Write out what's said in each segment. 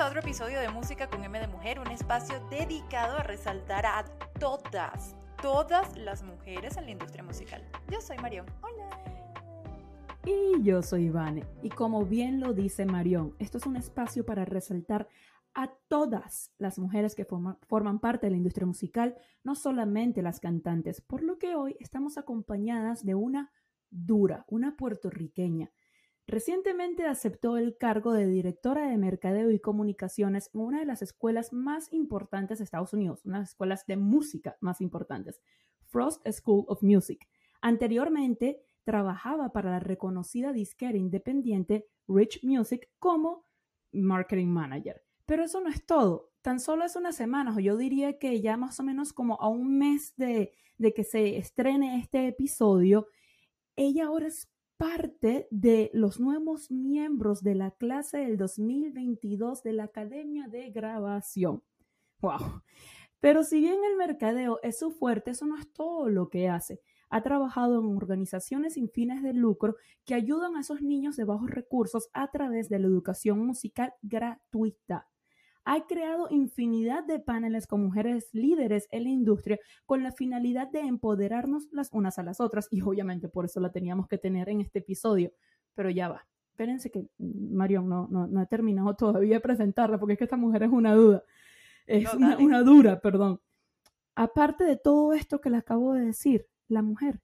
a otro episodio de Música con M de Mujer, un espacio dedicado a resaltar a todas, todas las mujeres en la industria musical. Yo soy Marión. Hola. Y yo soy Ivane. Y como bien lo dice Marión, esto es un espacio para resaltar a todas las mujeres que forman parte de la industria musical, no solamente las cantantes, por lo que hoy estamos acompañadas de una dura, una puertorriqueña. Recientemente aceptó el cargo de directora de Mercadeo y Comunicaciones en una de las escuelas más importantes de Estados Unidos, una de las escuelas de música más importantes, Frost School of Music. Anteriormente trabajaba para la reconocida disquera independiente Rich Music como marketing manager. Pero eso no es todo. Tan solo hace unas semanas, o yo diría que ya más o menos como a un mes de, de que se estrene este episodio, ella ahora es parte de los nuevos miembros de la clase del 2022 de la Academia de Grabación. ¡Wow! Pero si bien el mercadeo es su fuerte, eso no es todo lo que hace. Ha trabajado en organizaciones sin fines de lucro que ayudan a esos niños de bajos recursos a través de la educación musical gratuita ha creado infinidad de paneles con mujeres líderes en la industria con la finalidad de empoderarnos las unas a las otras y obviamente por eso la teníamos que tener en este episodio. Pero ya va. Espérense que mm, Marion no, no, he terminado todavía de presentarla porque es que esta mujer es una duda. Es una, una dura, perdón. Aparte de todo esto que le acabo de decir, la mujer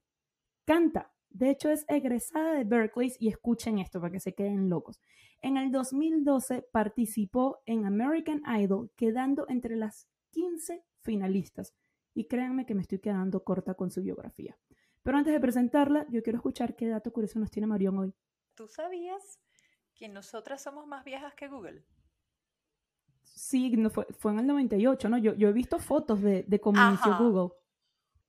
canta, de hecho, es egresada de Berkeley y escuchen esto para que se queden locos. En el 2012 participó en American Idol, quedando entre las 15 finalistas. Y créanme que me estoy quedando corta con su biografía. Pero antes de presentarla, yo quiero escuchar qué dato curioso nos tiene Marión hoy. ¿Tú sabías que nosotras somos más viejas que Google? Sí, no fue, fue en el 98, ¿no? Yo, yo he visto fotos de, de cómo inició Google.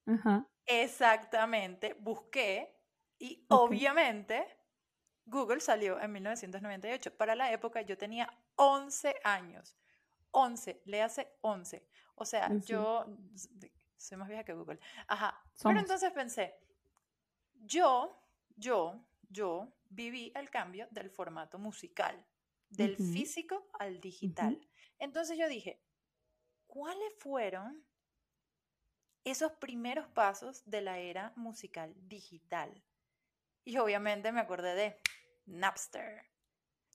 Ajá. Exactamente. Busqué y obviamente Google salió en 1998. Para la época yo tenía 11 años. 11, le hace 11. O sea, yo soy más vieja que Google. Ajá. Pero entonces pensé, yo, yo, yo viví el cambio del formato musical, del físico al digital. Entonces yo dije, ¿cuáles fueron esos primeros pasos de la era musical digital? Y obviamente me acordé de Napster.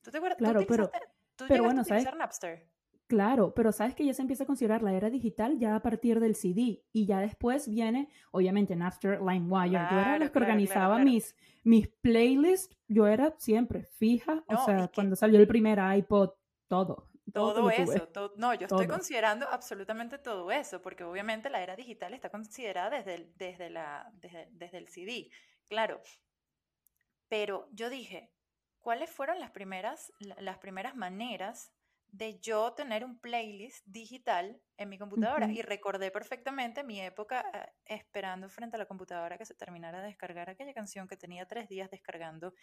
¿Tú te acuerdas? Claro, pero, ¿tú pero bueno, ¿sabes? Napster? Claro, pero sabes que ya se empieza a considerar la era digital ya a partir del CD y ya después viene, obviamente, Napster, LimeWire. yo era la que organizaba mis, mis playlists, yo era siempre fija, o sea, cuando salió el primer iPod, todo. Todo, eso, no, yo estoy considerando absolutamente todo eso, porque obviamente la era digital está considerada desde el, desde la, desde, desde el CD. Claro, pero yo dije, ¿cuáles fueron las primeras, las primeras maneras de yo tener un playlist digital en mi computadora? Y recordé perfectamente mi época eh, esperando frente a la computadora que se terminara de descargar aquella canción que tenía tres días descargando.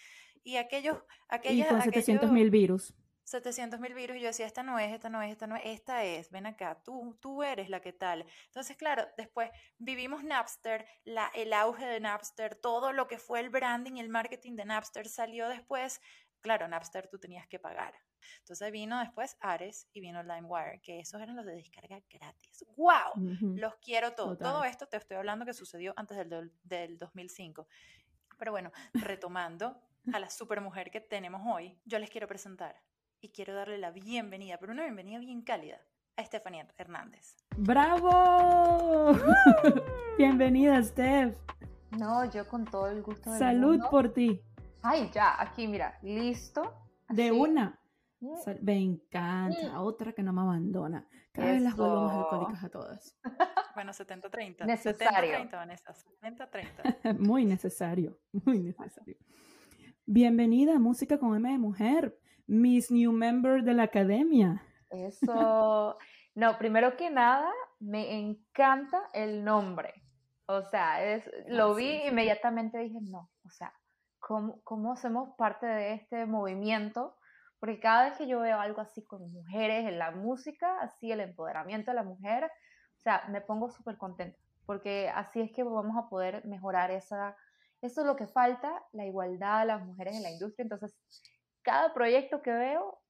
Y aquellos... y con 700 mil virus. 700 mil virus y yo decía, esta no es, esta no es, esta no es, esta es, ven acá, tú, tú eres la que tal. Entonces, claro, después vivimos Napster, la, el auge de Napster, todo lo que fue el branding, el marketing de Napster salió después. Claro, Napster tú tenías que pagar. Entonces vino después Ares y vino LimeWire, que esos eran los de descarga gratis. ¡Wow! Los quiero todos. Todo esto te estoy hablando que sucedió antes del, del 2005. Pero bueno, retomando a la supermujer que tenemos hoy, yo les quiero presentar y quiero darle la bienvenida, pero una bienvenida bien cálida, a Estefanía Hernández. ¡Bravo! bienvenida, Steph. No, yo con todo el gusto. Salud por ti. Ay, ya, aquí, mira, listo. De una. Mm. Me encanta. Mm. Otra que no me abandona. Cada vez las vuelvo más alcohólicas a todas. Bueno, 70-30. Necesario. 70-30, Vanessa. 70-30. muy necesario. Muy necesario. Bienvenida a Música con M de Mujer. Miss New Member de la academia. Eso. No, primero que nada, me encanta el nombre. O sea, es, lo vi y inmediatamente dije, no, o sea, ¿cómo, ¿cómo hacemos parte de este movimiento? Porque cada vez que yo veo algo así con mujeres en la música, así el empoderamiento de la mujer, o sea, me pongo súper contenta, porque así es que vamos a poder mejorar esa, eso es lo que falta, la igualdad de las mujeres en la industria. Entonces, cada proyecto que veo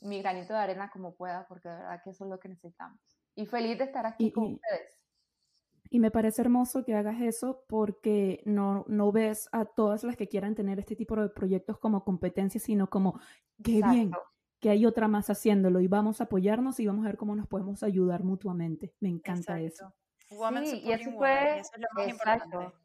mi granito de arena como pueda, porque de verdad que eso es lo que necesitamos. Y feliz de estar aquí con ustedes. Y me parece hermoso que hagas eso porque no, no ves a todas las que quieran tener este tipo de proyectos como competencia, sino como, qué bien, que hay otra más haciéndolo y vamos a apoyarnos y vamos a ver cómo nos podemos ayudar mutuamente. Me encanta eso. Sí, y eso fue, eso es lo más exacto, importante.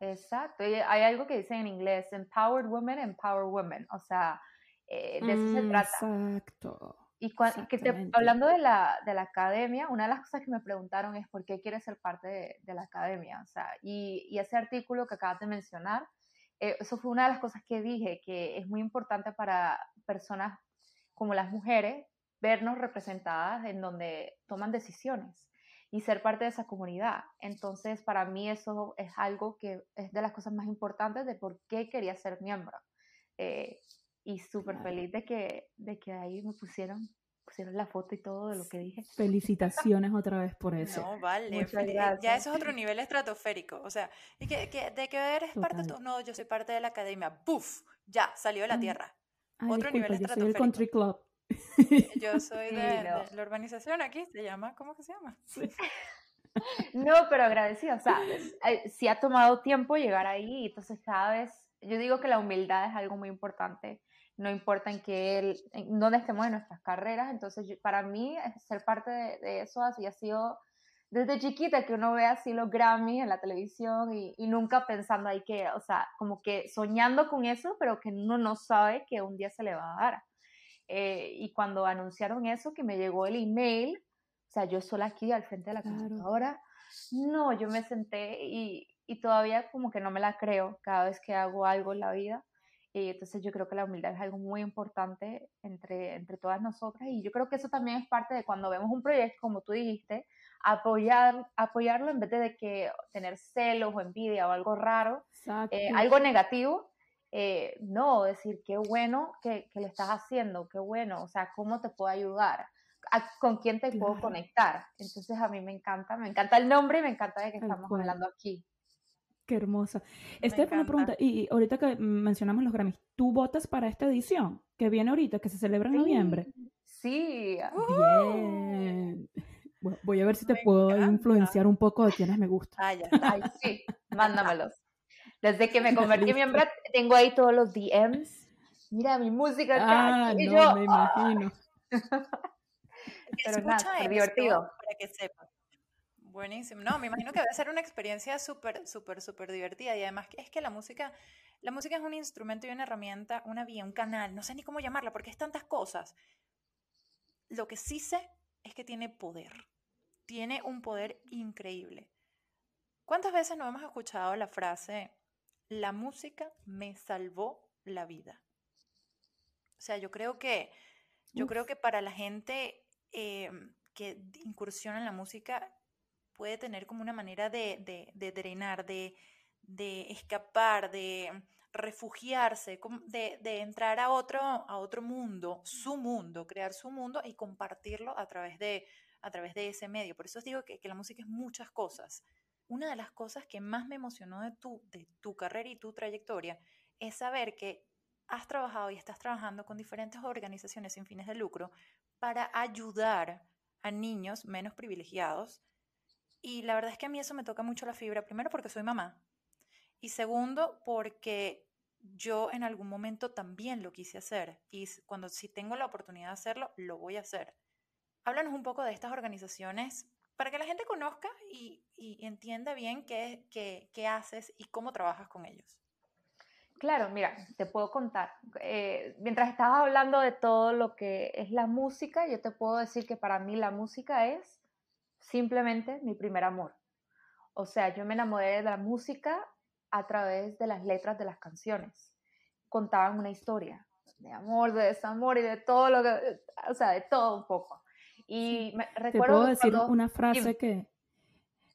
Exacto, y hay algo que dicen en inglés, empowered women, empower women, o sea, eh, de eso se mm, trata. Exacto. Y que hablando de la, de la, academia, una de las cosas que me preguntaron es por qué quieres ser parte de, de la academia. O sea, y, y, ese artículo que acabas de mencionar, eh, eso fue una de las cosas que dije, que es muy importante para personas como las mujeres vernos representadas en donde toman decisiones y ser parte de esa comunidad. Entonces, para mí eso es algo que es de las cosas más importantes de por qué quería ser miembro. Eh, y súper feliz de que, de que ahí me pusieron, pusieron la foto y todo de lo que dije. Felicitaciones otra vez por eso. No, vale. Ya eso es otro nivel estratosférico. O sea, ¿y que, que, ¿de qué eres parte tú? No, yo soy parte de la academia. ¡Puf! Ya, salió de la tierra. otro nivel estratosférico. Yo soy country club. Yo soy de, la organización aquí, se llama, ¿cómo que se llama? No, pero agradecida, o sea, sí ha tomado tiempo llegar ahí, entonces cada vez, yo digo que la humildad es algo muy importante, no importa en qué, en dónde estemos en nuestras carreras, entonces para mí ser parte de, eso así ha sido desde chiquita que uno ve así los Grammy en la televisión y, y, nunca pensando ahí que, o sea, como que soñando con eso, pero que uno no sabe que un día se le va a dar. Eh, y cuando anunciaron eso, que me llegó el email, o sea, yo sola aquí al frente de la computadora, no, yo me senté y, y, todavía como que no me la creo cada vez que hago algo en la vida. Y entonces yo creo que la humildad es algo muy importante entre, entre todas nosotras y yo creo que eso también es parte de cuando vemos un proyecto, como tú dijiste, apoyar, apoyarlo en vez de que tener celos o envidia o algo raro, eh, algo negativo, eh, no, decir, qué bueno que, que, lo estás haciendo, qué bueno, o sea, cómo te puedo ayudar, con quién te puedo conectar. Entonces a mí me encanta, me encanta el nombre y me encanta de que estamos hablando aquí. Qué hermosa. Estef, una pregunta, y ahorita que mencionamos los Grammys, ¿tú votas para esta edición que viene ahorita, que se celebra en noviembre? Sí. Bien. voy a ver si te puedo influenciar un poco de quienes me gustan. Ay, Ay sí, mándamelos. Desde que me convertí en miembro, tengo ahí todos los DMs. Mira mi música. Ah, no, yo, me imagino. Pero nada, divertido. Para que sepa. Buenísimo. No, me imagino que va a ser una experiencia súper, súper, súper divertida. Y además es que la música, la música es un instrumento y una herramienta, una vía, un canal. No sé ni cómo llamarla porque es tantas cosas. Lo que sí sé es que tiene poder. Tiene un poder increíble. ¿Cuántas veces no hemos escuchado la frase, la música me salvó la vida. O sea, yo creo que, yo creo que para la gente em, que incursiona en la música puede tener como una manera de, drenar, de, escapar, de refugiarse, de, de, entrar a otro, a otro mundo, su mundo, crear su mundo y compartirlo a través de, a través de ese medio. Por eso os digo que, que la música es muchas cosas una de las cosas que más me emocionó de tu, de tu carrera y tu trayectoria es saber que has trabajado y estás trabajando con diferentes organizaciones sin fines de lucro para ayudar a niños menos privilegiados. Y la verdad es que a mí eso me toca mucho la fibra, primero porque soy mamá y segundo porque yo en algún momento también lo quise hacer y cuando si tengo la oportunidad de hacerlo, lo voy a hacer. Háblanos un poco de estas organizaciones para que la gente conozca y, entienda bien qué, qué, haces y cómo trabajas con ellos. Claro, mira, te puedo contar. Eh, mientras estabas hablando de todo lo que es la música, yo te puedo decir que para mí la música es simplemente mi primer amor. O sea, yo me enamoré de la música a través de las letras de las canciones. Contaban una historia de amor, de desamor y de todo lo que, o sea, de todo un poco. Y me, recuerdo Te puedo decir una frase que,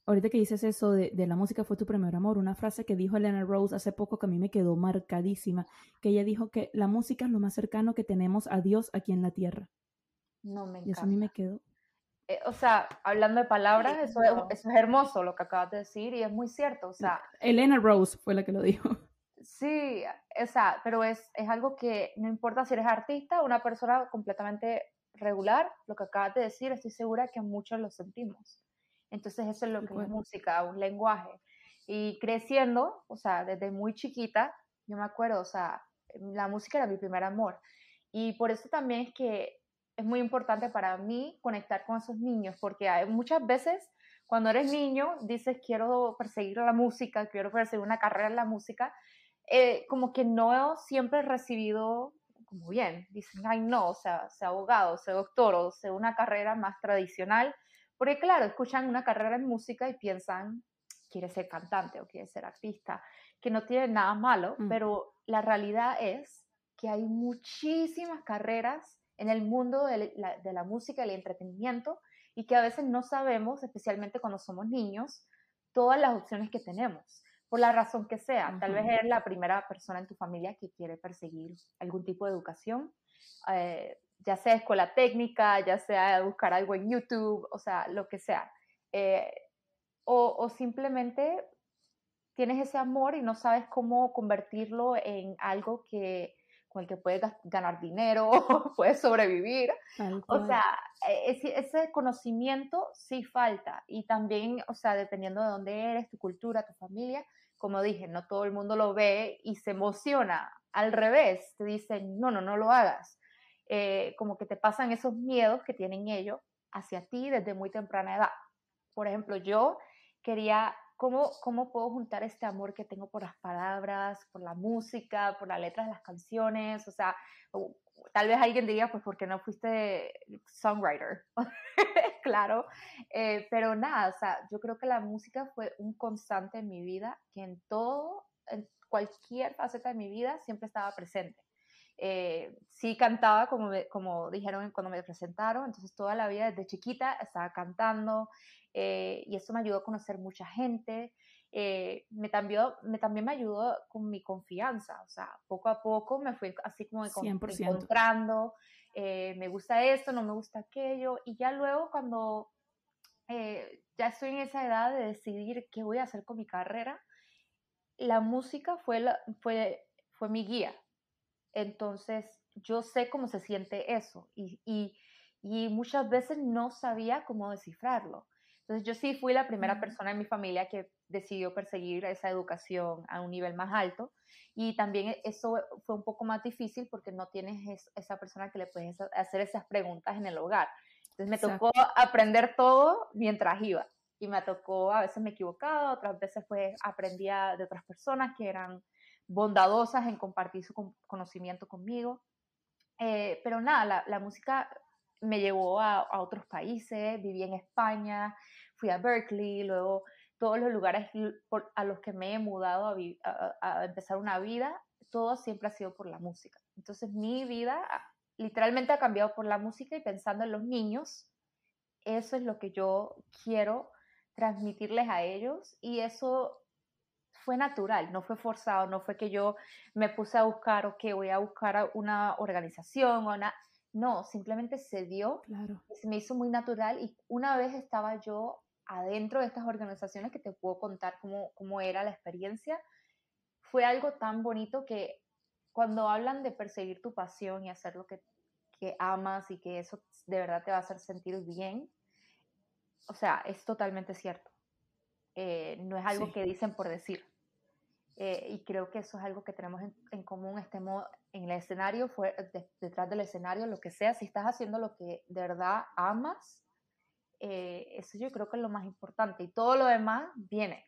ahorita que dices eso de, de, la música fue tu primer amor, una frase que dijo Elena Rose hace poco que a mí me quedó marcadísima, que ella dijo que la música es lo más cercano que tenemos a Dios aquí en la tierra. No me encanta. Y eso a mí me quedó. Eh, o sea, hablando de palabras, eso, es, eso es hermoso lo que acabas de decir y es muy cierto. O sea, Elena Rose fue la que lo dijo. Sí, o sea, pero es, es algo que no importa si eres artista o una persona completamente regular, lo que acabas de decir, estoy segura que muchos lo sentimos. Entonces eso es lo que es música, un lenguaje. Y creciendo, o sea, desde muy chiquita, yo me acuerdo, o sea, la música era mi primer amor. Y por eso también es que es muy importante para mí conectar con esos niños, porque hay muchas veces cuando eres niño dices quiero perseguir la música, quiero perseguir una carrera en la música, eh, como que no siempre he recibido como bien, dicen, ay no, o sea, sea abogado, sea doctor, o sea una carrera más tradicional, porque claro, escuchan una carrera en música y piensan, quiere ser cantante o quiere ser artista, que no tiene nada malo, mm. pero la realidad es que hay muchísimas carreras en el mundo de la, de la música y el entretenimiento y que a veces no sabemos, especialmente cuando somos niños, todas las opciones que tenemos por la razón que sea. Tal vez eres la primera persona en tu familia que quiere perseguir algún tipo de educación, eh, ya sea escuela técnica, ya sea buscar algo en YouTube, o sea, lo que sea. Eh, o, o, simplemente tienes ese amor y no sabes cómo convertirlo en algo que con el que puedes ganar dinero, puedes sobrevivir. O sea, e, ese, ese, conocimiento sí falta. Y también, o sea, dependiendo de dónde eres, tu cultura, tu familia, como dije, no todo el mundo lo ve y se emociona. Al revés, te dicen, no, no, no lo hagas. Eh, como que te pasan esos miedos que tienen ellos hacia ti desde muy temprana edad. Por ejemplo, yo quería ¿Cómo, ¿cómo, puedo juntar este amor que tengo por las palabras, por la música, por las letras de las canciones? O sea, tal vez alguien diría, pues, ¿por qué no fuiste songwriter? claro, eh, pero nada, o sea, yo creo que la música fue un constante en mi vida, que en todo, en cualquier faceta de mi vida, siempre estaba presente. Eh, sí cantaba, como, como dijeron cuando me presentaron, entonces toda la vida desde chiquita estaba cantando eh, y eso me ayudó a conocer mucha gente. Eh, me, también, me también me ayudó con mi confianza, o sea, poco a poco me fui así como encontrando, me gusta esto, no me gusta aquello, y ya luego cuando ya estoy en esa edad de decidir qué voy a hacer con mi carrera, la música fue, la, fue, fue mi guía, entonces, yo sé cómo se siente eso y, y, y, muchas veces no sabía cómo descifrarlo. Entonces, yo sí fui la primera persona en mi familia que decidió perseguir esa educación a un nivel más alto y también eso fue un poco más difícil porque no tienes esa persona que le puedes hacer esas preguntas en el hogar. Entonces, me tocó aprender todo mientras iba y me tocó, a veces me equivocaba, otras veces pues aprendía de otras personas que eran bondadosas en compartir su conocimiento conmigo. Eh, pero nada, la, música me llevó a, otros países, viví en España, fui a Berkeley, luego todos los lugares a los que me he mudado a, a, empezar una vida, todo siempre ha sido por la música. Entonces mi vida literalmente ha cambiado por la música y pensando en los niños, eso es lo que yo quiero transmitirles a ellos y eso fue natural, no fue forzado, no fue que yo me puse a buscar o que voy a buscar una organización o una... No, simplemente se dio, claro. se me hizo muy natural y una vez estaba yo adentro de estas organizaciones que te puedo contar cómo, cómo era la experiencia, fue algo tan bonito que cuando hablan de perseguir tu pasión y hacer lo que, que amas y que eso de verdad te va a hacer sentir bien, o sea, es totalmente cierto. Eh, no es algo que dicen por decir. Eh, y creo que eso es algo que tenemos en, común, estemos en el escenario, fue, detrás del escenario, lo que sea, si estás haciendo lo que de verdad amas, eh, eso yo creo que es lo más importante. Y todo lo demás viene,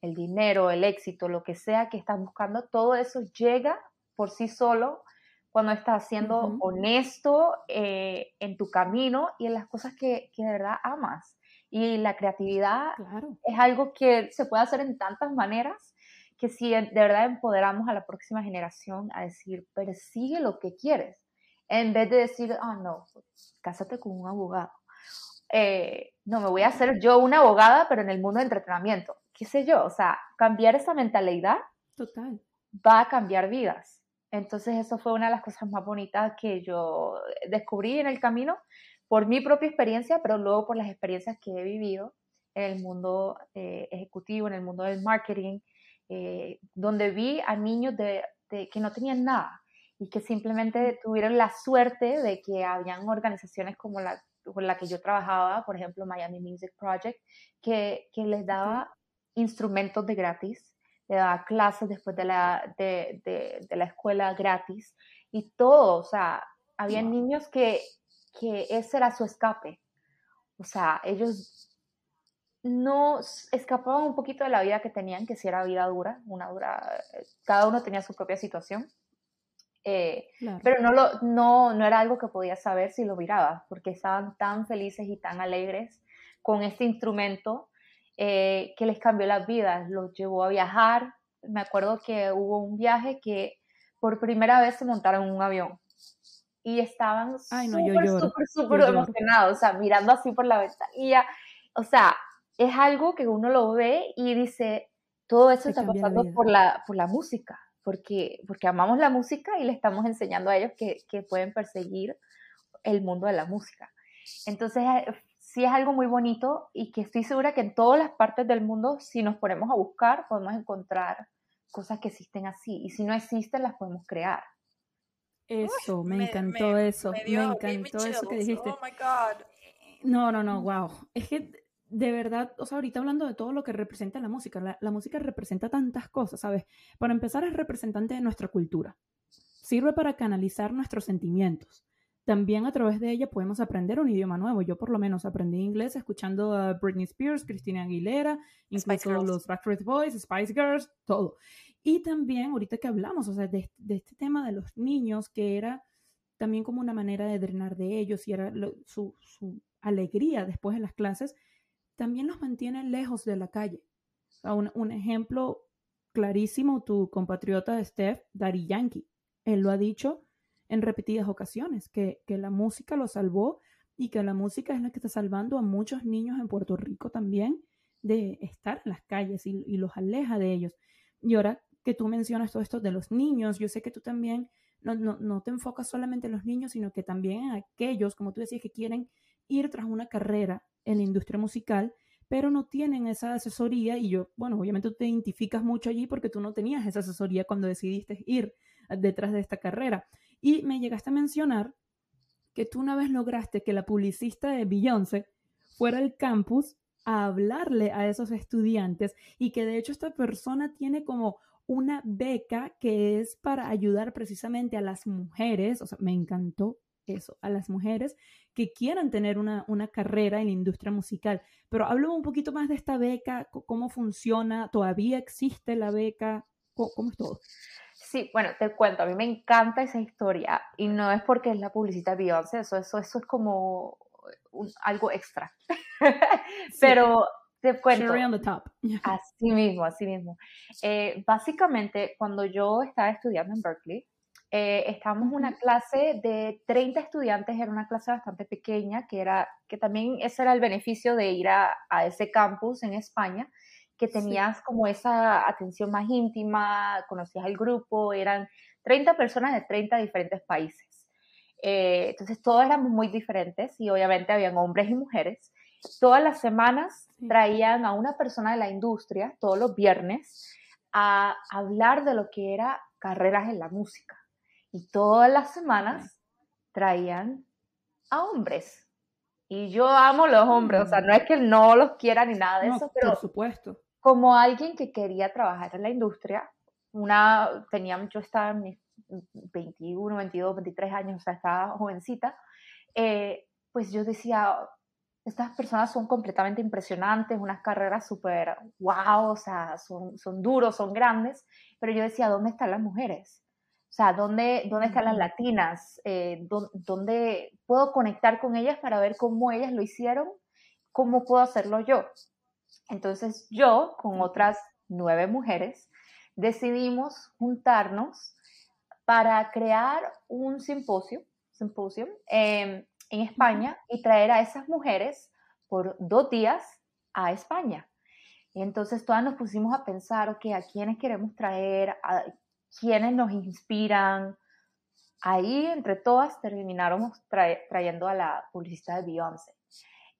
el dinero, el éxito, lo que sea que estás buscando, todo eso llega por sí solo cuando estás siendo honesto eh, en tu camino y en las cosas que, que de verdad amas. Y la creatividad es algo que se puede hacer en tantas maneras que si de verdad empoderamos a la próxima generación a decir, persigue lo que quieres, en vez de decir, ah, no, cásate con un abogado. Eh, no, me voy a hacer yo una abogada, pero en el mundo de entretenimiento. ¿Qué sé yo? O sea, cambiar esa mentalidad Total. va a cambiar vidas. Entonces, eso fue una de las cosas más bonitas que yo descubrí en el camino por mi propia experiencia, pero luego por las experiencias que he vivido en el mundo eh, ejecutivo, en el mundo del marketing, eh, donde vi a niños de que no tenían nada y que simplemente tuvieron la suerte de que habían organizaciones como la con la que yo trabajaba, por ejemplo, Miami Music Project, que, que les daba instrumentos de gratis, le daba clases después de la, de, de, la escuela gratis y todo, o sea, había niños que, que ese era su escape. O sea, ellos no escapaban un poquito de la vida que tenían, que si era vida dura, una dura, eh, cada uno tenía su propia situación, eh, pero no, lo, no, no era algo que podía saber si lo miraba, porque estaban tan felices y tan alegres con este instrumento eh, que les cambió las vidas, los llevó a viajar. Me acuerdo que hubo un viaje que por primera vez se montaron en un avión y estaban súper, súper, súper emocionados, o sea, mirando así por la ventanilla. O sea, es algo que uno lo ve y dice, todo eso está pasando por la, por la música porque, porque amamos la música y le estamos enseñando a ellos que, que pueden perseguir el mundo de la música. Entonces, eh, sí es algo muy bonito y que estoy segura que en todas las partes del mundo, si nos ponemos a buscar, podemos encontrar cosas que existen así. Y si no existen, las podemos crear. Eso, me, encantó eso. Me, encantó eso que dijiste. Oh my God. No, no, no, wow. Es que de verdad, o sea, ahorita hablando de todo lo que representa la música, la, música representa tantas cosas, ¿sabes? Para empezar, es representante de nuestra cultura. Sirve para canalizar nuestros sentimientos. También a través de ella podemos aprender un idioma nuevo. Yo por lo menos aprendí inglés escuchando a Britney Spears, Christina Aguilera, incluso los Backstreet Boys, Spice Girls, todo. Y también, ahorita que hablamos, o sea, de, este tema de los niños, que era también como una manera de drenar de ellos y era su, su alegría después de las clases, también los mantiene lejos de la calle. un, ejemplo clarísimo, tu compatriota Steph, Daddy Yankee. Él lo ha dicho en repetidas ocasiones, que, la música lo salvó y que la música es la que está salvando a muchos niños en Puerto Rico también de estar en las calles y, los aleja de ellos. Y ahora que tú mencionas todo esto de los niños, yo sé que tú también no, no, no te enfocas solamente en los niños, sino que también en aquellos, como tú decías, que quieren ir tras una carrera en la industria musical, pero no tienen esa asesoría y yo, bueno, obviamente te identificas mucho allí porque tú no tenías esa asesoría cuando decidiste ir detrás de esta carrera. Y me llegaste a mencionar que tú una vez lograste que la publicista de Beyoncé fuera al campus a hablarle a esos estudiantes y que de hecho esta persona tiene como una beca que es para ayudar precisamente a las mujeres, o sea, me encantó eso, a las mujeres que quieran tener una, carrera en la industria musical. Pero háblame un poquito más de esta beca, cómo funciona, todavía existe la beca, cómo, es todo. Sí, bueno, te cuento, a mí me encanta esa historia y no es porque es la publicidad de Beyoncé, eso, eso, eso es como algo extra. Pero te cuento. Así mismo, así mismo. Eh, básicamente, cuando yo estaba estudiando en Berkeley, eh, estábamos en una clase de 30 estudiantes, era una clase bastante pequeña, que, era, que también ese era el beneficio de ir a, a ese campus en España, que tenías como esa atención más íntima, conocías el grupo, eran 30 personas de 30 diferentes países. Eh, entonces todos éramos muy diferentes y obviamente habían hombres y mujeres. Todas las semanas traían a una persona de la industria, todos los viernes, a hablar de lo que era carreras en la música y todas las semanas traían a hombres. Y yo amo los hombres, o sea, no es que no los quiera ni nada de eso, pero por supuesto. como alguien que quería trabajar en la industria, una, tenía, yo estaba en mis 21, 22, 23 años, o sea, estaba jovencita, eh, pues yo decía, estas personas son completamente impresionantes, unas carreras súper wow, o sea, son, son duros, son grandes, pero yo decía, ¿dónde están las mujeres? O sea, ¿dónde, dónde están las latinas? Eh, ¿Dónde puedo conectar con ellas para ver cómo ellas lo hicieron? ¿Cómo puedo hacerlo yo? Entonces yo, con otras nueve mujeres, decidimos juntarnos para crear un simposio, simposio em, en España y traer a esas mujeres por dos días a España. Y entonces todas nos pusimos a pensar, ok, ¿a quiénes queremos traer? ¿A quiénes nos inspiran. Ahí, entre todas, termináramos trayendo a la publicista de Beyoncé.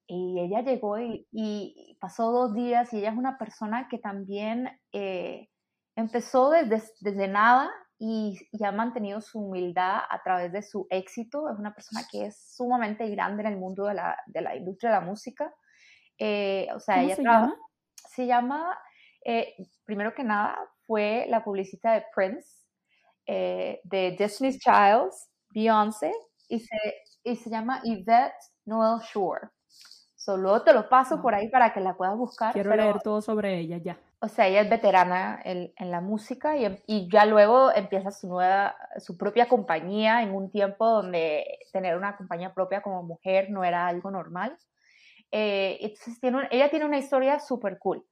Y ella llegó y, pasó dos días y ella es una persona que también eh, empezó desde, desde nada y, ha mantenido su humildad a través de su éxito. Es una persona que es sumamente grande en el mundo de la, de la industria de la música. Eh, o sea, ¿Cómo ella se llama? Se llama, eh, primero que nada, fue la publicista de Prince, eh, de Destiny's Child, Beyoncé, y se, y se llama Yvette Noel Shore. Solo te lo paso por ahí para que la puedas buscar. Quiero pero- leer todo sobre ella ya. o sea, ella es veterana en, en la música y, em- y ya luego empieza su nueva, su propia compañía en un tiempo donde tener una compañía propia como mujer no era algo normal. Eh, entonces tiene un- ella tiene una historia súper cool,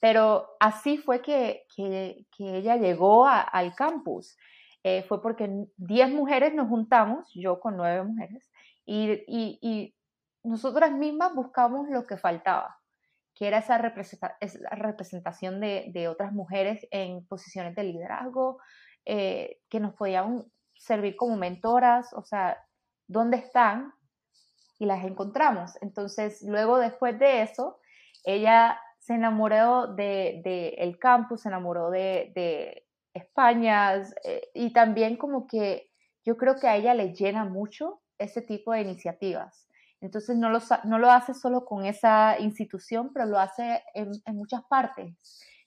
pero así fue que, que- que ella llegó al campus. Eh, fue porque 10 mujeres nos juntamos, yo con 9 mujeres, y, y- y nosotras mismas buscamos lo que faltaba que era esa representación de, de otras mujeres en posiciones de liderazgo, eh, que nos podían servir como mentoras, o sea, ¿dónde están? Y las encontramos. Entonces, luego después de eso, ella se enamoró de, el campus, se enamoró de, de España eh, y también como que yo creo que a ella le llena mucho ese tipo de iniciativas. Entonces no lo, no lo hace solo con esa institución, pero lo hace en, en muchas partes.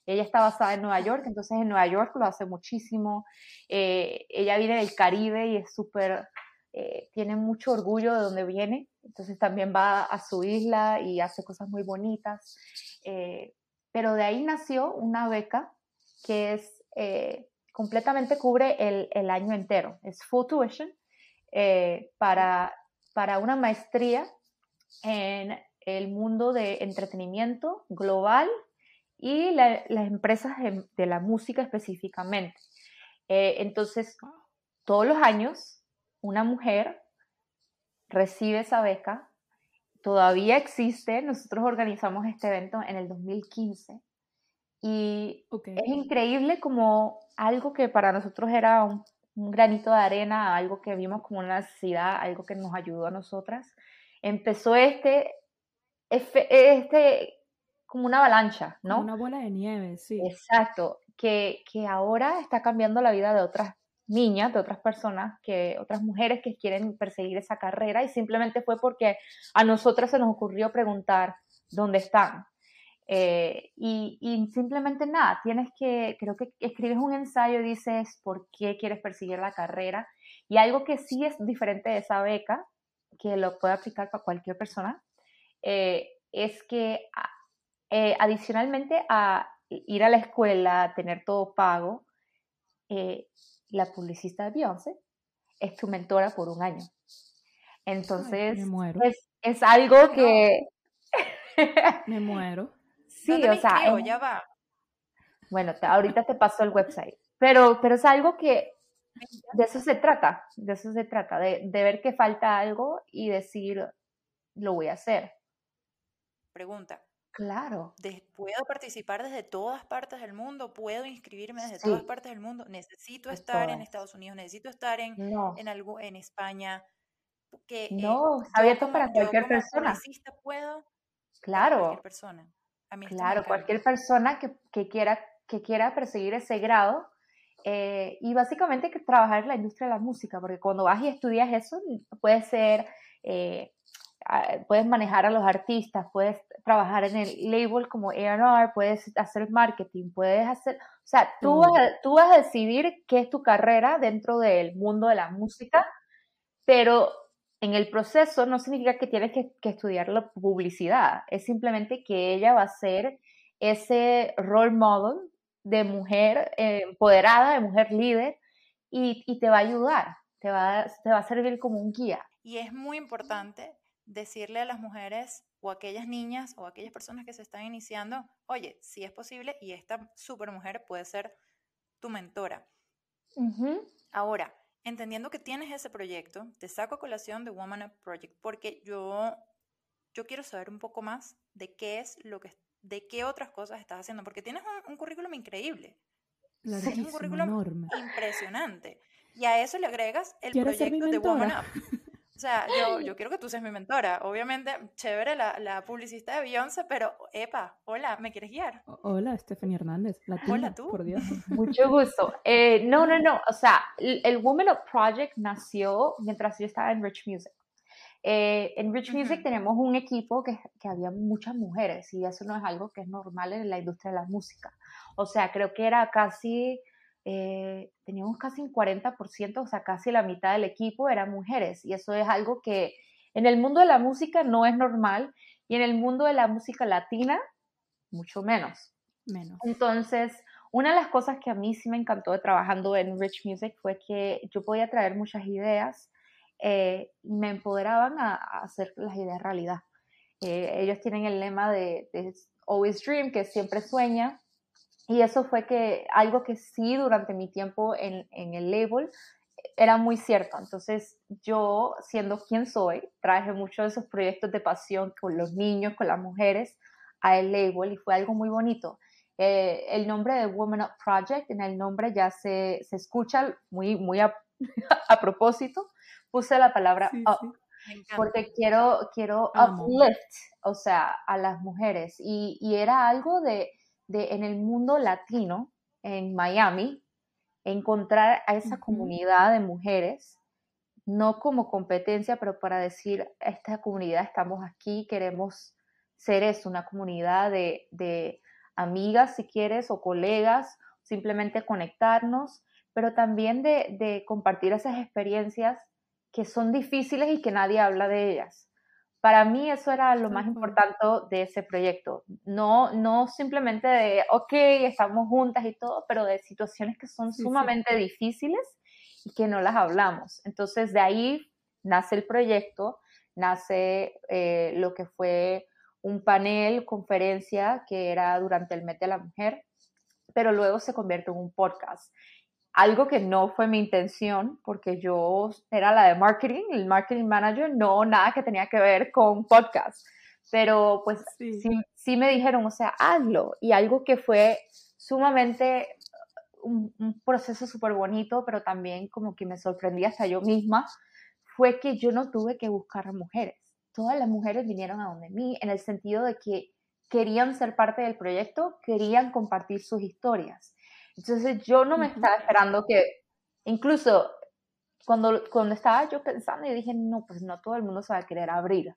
Ella está basada en Nueva York, entonces en Nueva York lo hace muchísimo. Eh, ella viene del Caribe y es súper, eh, tiene mucho orgullo de donde viene, entonces también va a su isla y hace cosas muy bonitas. Eh, pero de ahí nació una beca que es eh, completamente cubre el, el año entero, es full tuition para, para una maestría en el mundo de entretenimiento global y la- las empresas de, de la música específicamente. Entonces, todos los años, una mujer recibe esa beca, todavía existe, nosotros organizamos este evento en el 2015 y Ok. es increíble como algo que para nosotros era un, un granito de arena, algo que vimos como una necesidad, algo que nos ayudó a nosotras. Empezó este, este como una avalancha, ¿no? Una bola de nieve, sí. Exacto, que, que ahora está cambiando la vida de otras niñas, de otras personas, que otras mujeres que quieren perseguir esa carrera y simplemente fue porque a nosotras se nos ocurrió preguntar dónde están. Eh, y, simplemente nada, tienes que, creo que escribes un ensayo y dices por qué quieres perseguir la carrera. Y algo que sí es diferente de esa beca, que lo puede aplicar para cualquier persona, eh, es que a- eh, adicionalmente a ir a la escuela, tener todo pago, la publicista de Beyoncé es tu mentora por un año. Entonces, me muero. es, es algo que... Me muero. sí, ¿Dónde o sea, ya va. bueno, te- ahorita te paso el website, pero, pero es algo que de eso se trata, de eso se trata, de, de ver que falta algo y decir, lo voy a hacer. Pregunta. Claro, de- ¿Puedo participar desde todas partes del mundo? ¿Puedo inscribirme desde todas partes del mundo? ¿Necesito estar en. Estados Unidos? ¿Necesito estar en, no, en, algo, en España? Que, eh, no, está abierto como- para cualquier persona. puedo Claro, cualquier persona. A mí Claro, cualquier persona que, que quiera, que quiera perseguir ese grado eh, y básicamente que trabajar en la industria de la música, porque cuando vas y estudias eso, puedes ser, eh, puedes manejar a los artistas, puedes trabajar en el label como A&R, puedes hacer marketing, puedes hacer, o sea, tú vas, a, tú vas a decidir qué es tu carrera dentro del mundo de la música, pero en el proceso no significa que tienes que, que estudiar la publicidad, es simplemente que ella va a ser ese role model de mujer eh, empoderada, de mujer líder, y, y te va a ayudar, te va, te va a servir como un guía. Y es muy importante decirle a las mujeres o a aquellas niñas o a aquellas personas que se están iniciando, oye, si es posible y esta super mujer puede ser tu mentora. Ahora, entendiendo que tienes ese proyecto, te saco a colación de Woman Up Project porque yo, yo quiero saber un poco más de qué es lo que, de qué otras cosas estás haciendo, porque tienes un, un currículum increíble, un currículum enorme. impresionante. Y a eso le agregas el ¿Quieres ser mi proyecto de Woman? Up. O sea, yo, yo quiero que tú seas mi mentora. Obviamente, chévere la, la publicista de Beyoncé, pero, epa, hola, ¿me quieres guiar? Hola, Stephanie Hernández. hola, tú. Por Dios. Mucho gusto. Eh, no, no, no. O sea, el, Women Up Project nació mientras yo estaba en Rich Music. Eh, en Rich Music tenemos un equipo que, que, había muchas mujeres y eso no es algo que es normal en la industria de la música. O sea, creo que era casi eh, teníamos casi un 40%, o sea, casi la mitad del equipo eran mujeres. Y eso es algo que en el mundo de la música no es normal y en el mundo de la música latina, mucho menos. Menos. Entonces, una de las cosas que a mí sí me encantó de trabajando en Rich Music fue que yo podía traer muchas ideas eh, y me empoderaban a, hacer las ideas realidad. Eh, ellos tienen el lema de, de Always Dream, que siempre sueña, y eso fue que algo que sí durante mi tiempo en, en el label era muy cierto. Entonces yo, siendo quien soy, traje muchos de esos proyectos de pasión con los niños, con las mujeres, a el label y fue algo muy bonito. Eh, el nombre de Women Up Project, en el nombre ya se, se escucha muy, muy a, a, propósito, puse la palabra up. Porque quiero, quiero uplift, o sea, a las mujeres. Y, y era algo de, en el mundo latino, en Miami, encontrar a esa comunidad de mujeres, no como competencia, pero para decir, esta comunidad estamos aquí, queremos ser eso, una comunidad de, amigas, si quieres, o colegas, simplemente conectarnos, pero también de, de compartir esas experiencias que son difíciles y que nadie habla de ellas para mí eso era lo más importante de ese proyecto. No, no simplemente de, ok, estamos juntas y todo, pero de situaciones que son sumamente difíciles y que no las hablamos. Entonces de ahí nace el proyecto, nace eh, lo que fue un panel, conferencia que era durante el mes de la mujer, pero luego se convierte en un podcast algo que no fue mi intención, porque yo era la de marketing, el marketing manager, no nada que tenía que ver con podcast. Pero pues sí, sí, me dijeron, o sea, hazlo. Y algo que fue sumamente un, un proceso súper bonito, pero también como que me sorprendía hasta yo misma, fue que yo no tuve que buscar mujeres. Todas las mujeres vinieron a donde mí, en el sentido de que querían ser parte del proyecto, querían compartir sus historias. Entonces yo no me estaba esperando que, incluso cuando, cuando estaba yo pensando, y dije, no, pues no todo el mundo se va a querer abrir,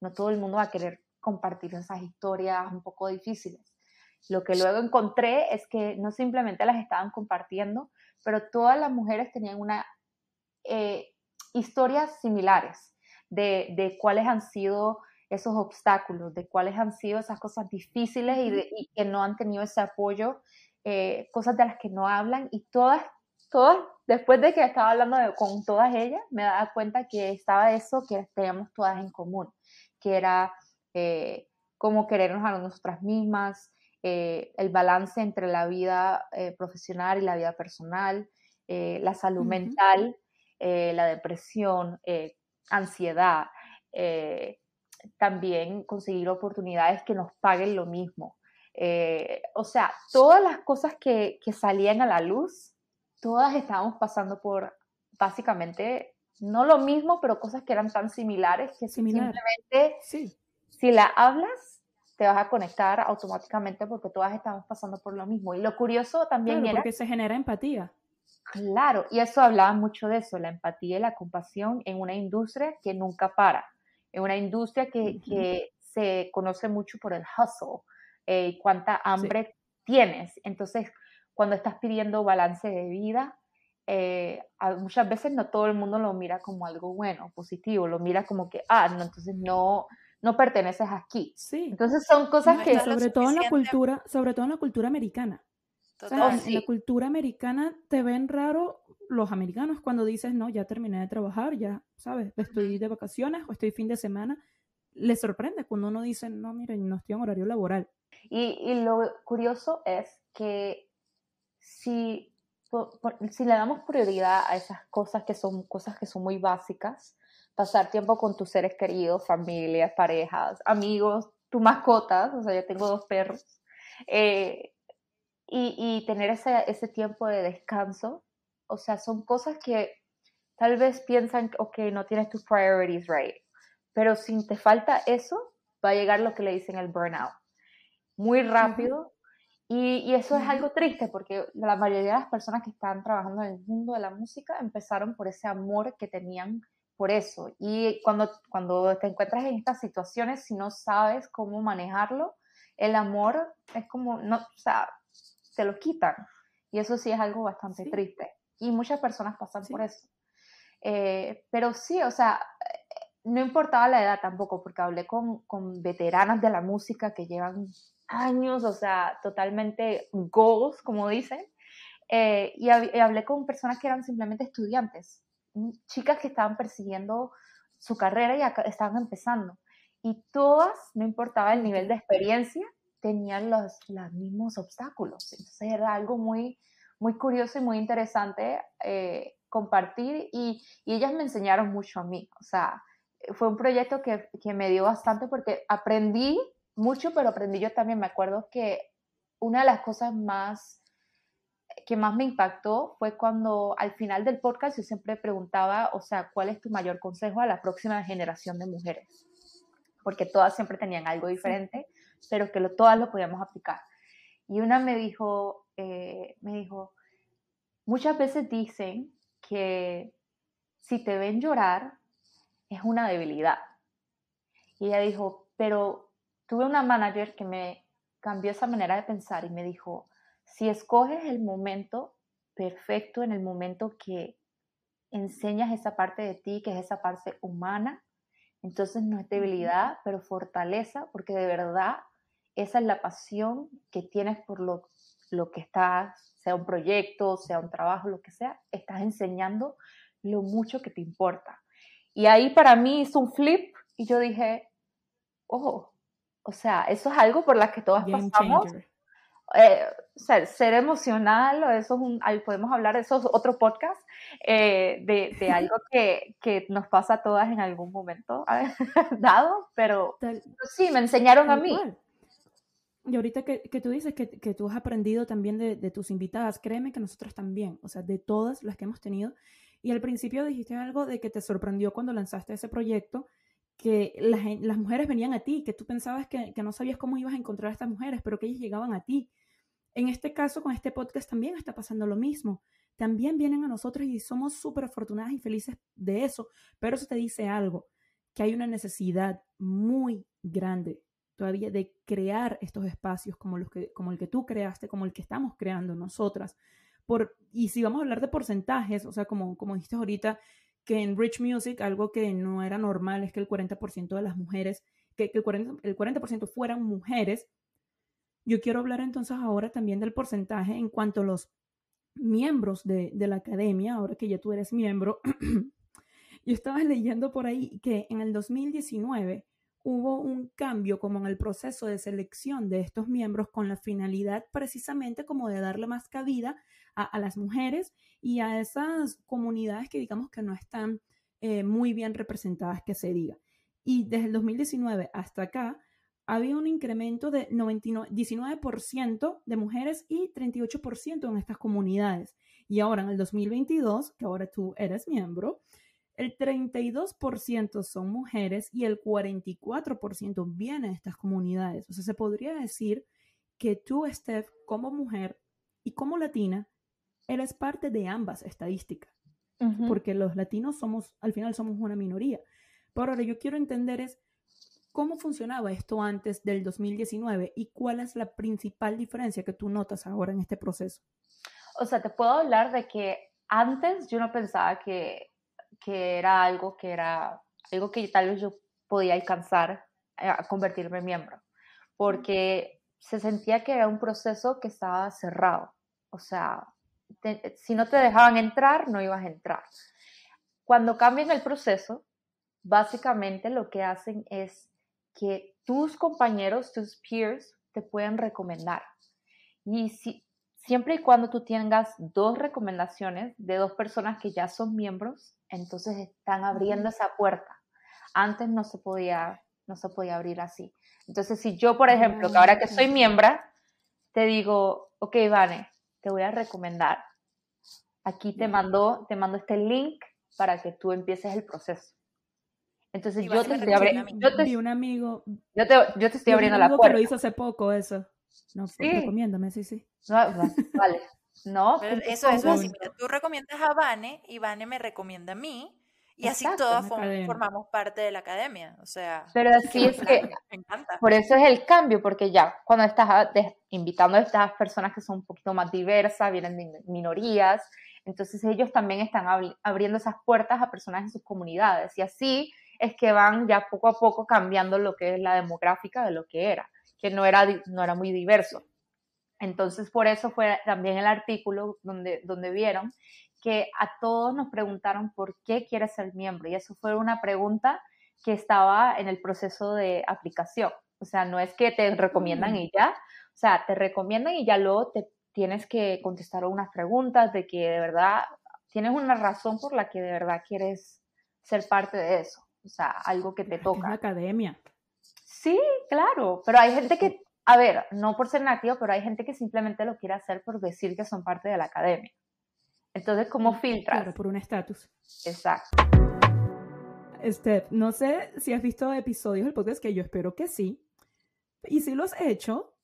no todo el mundo va a querer compartir esas historias un poco difíciles. Lo que luego encontré es que no simplemente las estaban compartiendo, pero todas las mujeres tenían una eh, historias similares de, de, cuáles han sido esos obstáculos, de cuáles han sido esas cosas difíciles y, y que no han tenido ese apoyo eh, cosas de las que no hablan y todas, todas, después de que estaba hablando con todas ellas, me daba cuenta que estaba eso que teníamos todas en común, que era eh, cómo querernos a nosotras mismas, eh, el balance entre la vida profesional y la vida personal, la salud mental, la depresión, ansiedad, también conseguir oportunidades que nos paguen lo mismo. Eh, o sea, todas las cosas que, que, salían a la luz, todas estábamos pasando por básicamente, no lo mismo, pero cosas que eran tan similares que simplemente, sí. si la hablas, te vas a conectar automáticamente porque todas estamos pasando por lo mismo. Y lo curioso también claro, porque se genera empatía. Claro, y eso hablaba mucho de eso, la empatía y la compasión en una industria que nunca para, en una industria que, que se conoce mucho por el hustle, eh, cuánta hambre tienes. Entonces, cuando estás pidiendo balance de vida, eh, muchas veces no todo el mundo lo mira como algo bueno, positivo, lo mira como que, ah, no, entonces no, no perteneces aquí. Sí. Entonces son cosas que... Sobre todo en la cultura, sobre todo en la cultura americana. En la cultura americana te ven raro los americanos cuando dices, no, ya terminé de trabajar, ya, ¿sabes? Estoy de vacaciones o estoy fin de semana. Les sorprende cuando uno dice, no, miren, no estoy en horario laboral. Y, lo curioso es que si, si le damos prioridad a esas cosas que son cosas que son muy básicas, pasar tiempo con tus seres queridos, familias, parejas, amigos, tus mascotas, o sea, yo tengo dos perros, eh, y, y, tener ese, ese tiempo de descanso, o sea, son cosas que tal vez piensan, ok, no tienes tus priorities right, pero si te falta eso, va a llegar lo que le dicen el burnout. Muy rápido. y, y, eso es algo triste porque la mayoría de las personas que están trabajando en el mundo de la música empezaron por ese amor que tenían por eso. Y cuando, cuando te encuentras en estas situaciones, si no sabes cómo manejarlo, el amor es como, no, o sea, te lo quitan. Y eso sí es algo bastante triste. Y muchas personas pasan por eso. Eh, pero sí, o sea, no importaba la edad tampoco, porque hablé con, con veteranas de la música que llevan años, o sea, totalmente goals, como dicen. Eh, y, hablé con personas que eran simplemente estudiantes, chicas que estaban persiguiendo su carrera y estaban empezando. Y todas, no importaba el nivel de experiencia, tenían los, los mismos obstáculos. Entonces era algo muy, muy curioso y muy interesante eh, compartir y, y, ellas me enseñaron mucho a mí. O sea, fue un proyecto que, que me dio bastante porque aprendí mucho, pero aprendí yo también. Me acuerdo que una de las cosas más que más me impactó fue cuando al final del podcast yo siempre preguntaba, o sea, ¿cuál es tu mayor consejo a la próxima generación de mujeres? Porque todas siempre tenían algo diferente, pero que lo, todas lo podíamos aplicar. Y una me dijo, eh, me dijo, muchas veces dicen que si te ven llorar es una debilidad. Y ella dijo, pero tuve una manager que me cambió esa manera de pensar y me dijo, si escoges el momento perfecto, en el momento que enseñas esa parte de ti, que es esa parte humana, entonces no es debilidad, pero fortaleza, porque de verdad esa es la pasión que tienes por lo, lo que estás, sea un proyecto, sea un trabajo, lo que sea, estás enseñando lo mucho que te importa. Y ahí para mí hizo un flip y yo dije, ojo, o sea, eso es algo por la que todas pasamos. Eh, ser, emocional, o eso es un, podemos hablar, eso es otro podcast, eh, de, de, algo que, que, nos pasa a todas en algún momento dado, pero, sí, me enseñaron a mí. Y ahorita que, que tú dices que, que, tú has aprendido también de, de, tus invitadas, créeme que nosotros también, o sea, de todas las que hemos tenido. Y al principio dijiste algo de que te sorprendió cuando lanzaste ese proyecto, que las, mujeres venían a ti, que tú pensabas que, que, no sabías cómo ibas a encontrar a estas mujeres, pero que ellas llegaban a ti. En este caso, con este podcast también está pasando lo mismo. También vienen a nosotros y somos súper afortunadas y felices de eso, pero eso te dice algo, que hay una necesidad muy grande todavía de crear estos espacios como, los que, como el que tú creaste, como el que estamos creando nosotras. Por, y si vamos a hablar de porcentajes, o sea, como, como dijiste ahorita, que en Rich Music algo que no era normal es que el 40% de las mujeres, que, el 40%, el 40 fueran mujeres. Yo quiero hablar entonces ahora también del porcentaje en cuanto a los miembros de, de la academia, ahora que ya tú eres miembro. Yo estaba leyendo por ahí que en el 2019 hubo un cambio como en el proceso de selección de estos miembros con la finalidad precisamente como de darle más cabida a, las mujeres y a esas comunidades que digamos que no están eh, muy bien representadas, que se diga. Y desde el 2019 hasta acá, había un incremento de 19% de mujeres y 38% en estas comunidades. Y ahora en el 2022, que ahora tú eres miembro, el 32% son mujeres y el 44% viene de estas comunidades. O sea, se podría decir que tú, Steph, como mujer y como latina, eres parte de ambas estadísticas. Porque los latinos somos, al final somos una minoría. Pero ahora yo quiero entender es cómo funcionaba esto antes del 2019 y cuál es la principal diferencia que tú notas ahora en este proceso. O sea, te puedo hablar de que antes yo no pensaba que que era algo que era algo que tal vez yo podía alcanzar a convertirme en miembro, porque se sentía que era un proceso que estaba cerrado, o sea, si no te dejaban entrar, no ibas a entrar. Cuando cambian el proceso, básicamente lo que hacen es que tus compañeros, tus peers, te pueden recomendar. Y si, siempre y cuando tú tengas dos recomendaciones de dos personas que ya son miembros, entonces están abriendo esa puerta. Antes no se podía, no se podía abrir así. Entonces, si yo, por ejemplo, que ahora que soy miembro, te digo, ok, Vane, te voy a recomendar. Aquí te mando, te mando este link para que tú empieces el proceso. Entonces yo te, estoy abriendo, yo te, un amigo, yo te, yo te estoy abriendo la puerta. Que lo hizo hace poco eso. No, sí. recomiéndame, sí, sí. vale. No, Pero pues, eso, eso es así. tú recomiendas a Vane y Vane me recomienda a mí. Y así todos formamos parte de la academia, o sea. Pero así es que, me encanta. por eso es el cambio, porque ya cuando estás invitando a estas personas que son un poquito más diversas, vienen de minorías, entonces ellos también están abriendo esas puertas a personas en sus comunidades y así es que van ya poco a poco cambiando lo que es la demográfica de lo que era, que no era, no era muy diverso. Entonces, por eso fue también el artículo donde, donde vieron que a todos nos preguntaron por qué quieres ser miembro. Y eso fue una pregunta que estaba en el proceso de aplicación. O sea, no es que te recomiendan mm. y ya, o sea, te recomiendan y ya luego te tienes que contestar unas preguntas de que de verdad tienes una razón por la que de verdad quieres ser parte de eso. O sea, algo que te toca. Es academia. Sí, claro, pero hay gente que a ver, no por ser nativo, pero hay gente que simplemente lo quiere hacer por decir que son parte de la academia. Entonces, ¿cómo filtras? Claro, por un estatus. Exacto. Este, no sé si has visto episodios del podcast, que yo espero que sí. Y si los has hecho,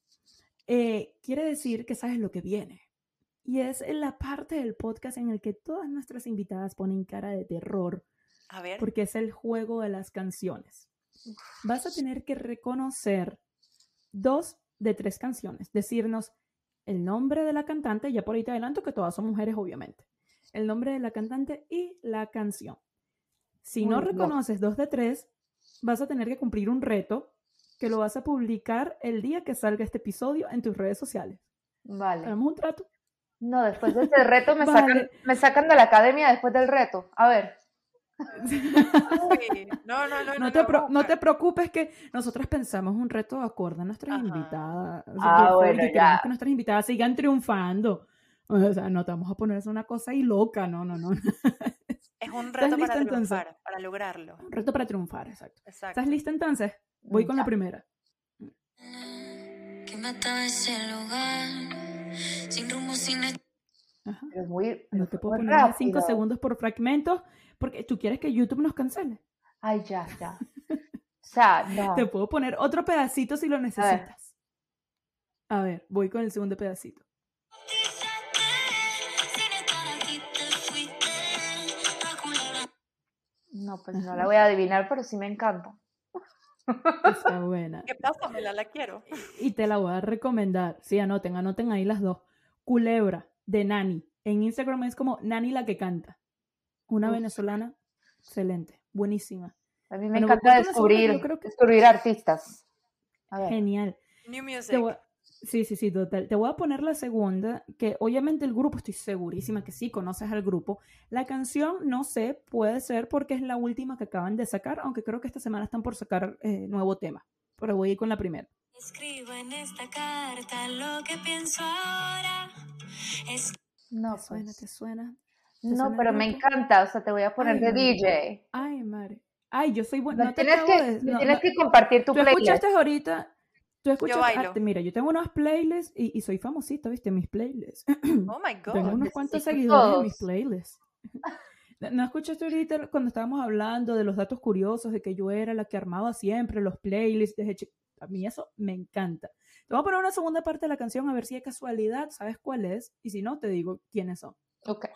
eh, quiere decir que sabes lo que viene. Y es en la parte del podcast en el que todas nuestras invitadas ponen cara de terror. A ver. Porque es el juego de las canciones. Vas a tener que reconocer dos de tres canciones, decirnos el nombre de la cantante, ya por ahí te adelanto que todas son mujeres, obviamente. El nombre de la cantante y la canción. Si no reconoces dos de tres, vas a tener que cumplir un reto que lo vas a publicar el día que salga este episodio en tus redes sociales. Vale. ¿Tenemos un trato? No, después de este reto me, sacan, me sacan de la academia después del reto. A ver no, no, no, no, te no, te preocupes que nosotras pensamos un reto acorde a nuestras invitadas. ah, bueno, queremos que nuestras invitadas sigan triunfando. O sea, no te vamos a poner una cosa ahí loca, no, no, no. Es un reto para triunfar, para lograrlo. Un reto para triunfar, exacto. ¿Estás lista entonces? Voy con la primera. Que mata ese lugar, sin rumbo, sin... Ajá. muy, no te puedo poner cinco segundos por fragmentos porque tú quieres que YouTube nos cancele. Ay, ya, ya. O sea, no. Te puedo poner otro pedacito si lo necesitas. A ver, voy con el segundo pedacito. No, pues no la voy a adivinar, pero sí me encanta. Está buena. ¿Qué pasa? Me la, la quiero. Y te la voy a recomendar. Sí, anoten, anoten ahí las dos. Culebra, de Nani. En Instagram es como Nani la que canta. Una venezolana, excelente, buenísima. A mí me encanta descubrir, descubrir artistas. Genial. New music. sí, sí, sí, total. Te voy a poner la segunda, que obviamente el grupo, estoy segurísima que sí conoces al grupo. La canción, no sé, puede ser porque es la última que acaban de sacar, aunque creo que esta semana están por sacar eh, nuevo tema. Pero voy a ir con la primera. Escribo en esta carta lo que pienso ahora. No, suena, pues. te suena. No, pero me encanta, o sea, te voy a poner de DJ. Ay, madre. Ay, yo soy buena. No tienes, que, tienes que compartir tu ¿Tú escuchaste ahorita? Tú escuchaste, mira, yo tengo unas playlists y, y, soy famosita, ¿viste? Mis playlists. Oh my God. Tengo unos cuantos seguidores en mis playlists. ¿No escuchaste ahorita cuando estábamos hablando de los datos curiosos, de que yo era la que armaba siempre los playlists? Desde a mí eso me encanta. Te voy a poner una segunda parte de la canción a ver si hay casualidad, sabes cuál es, y si no, te digo quiénes son. Ok.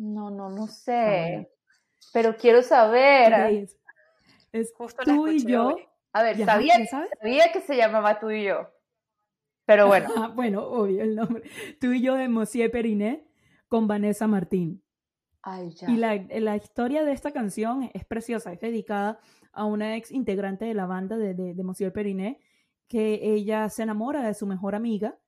No, no, no sé. Pero quiero saber. Es, Justo tú y yo. A ver, sabía, sabía que se llamaba tú y yo. Pero bueno. bueno, obvio el nombre. Tú y yo de Monsieur Periné con Vanessa Martín. Ay, ya. Y la, la, historia de esta canción es preciosa, es dedicada a una ex integrante de la banda de, de, de Monsieur Periné, que ella se enamora de su mejor amiga